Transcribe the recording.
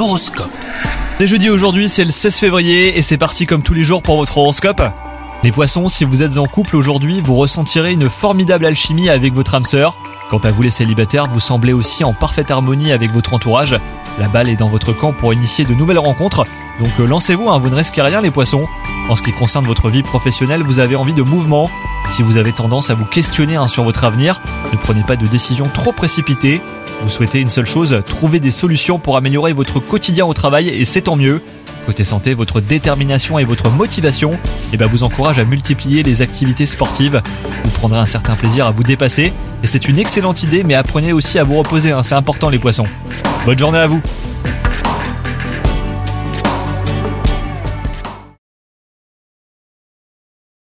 L'horoscope. C'est jeudi aujourd'hui, c'est le 16 février et c'est parti comme tous les jours pour votre horoscope. Les poissons, si vous êtes en couple aujourd'hui, vous ressentirez une formidable alchimie avec votre âme sœur. Quant à vous les célibataires, vous semblez aussi en parfaite harmonie avec votre entourage. La balle est dans votre camp pour initier de nouvelles rencontres, donc euh, lancez-vous, hein, vous ne risquez rien les poissons. En ce qui concerne votre vie professionnelle, vous avez envie de mouvement. Si vous avez tendance à vous questionner hein, sur votre avenir, ne prenez pas de décisions trop précipitées. Vous souhaitez une seule chose, trouver des solutions pour améliorer votre quotidien au travail et c'est tant mieux. Côté santé, votre détermination et votre motivation eh ben, vous encouragent à multiplier les activités sportives. Vous prendrez un certain plaisir à vous dépasser et c'est une excellente idée mais apprenez aussi à vous reposer, hein, c'est important les poissons. Bonne journée à vous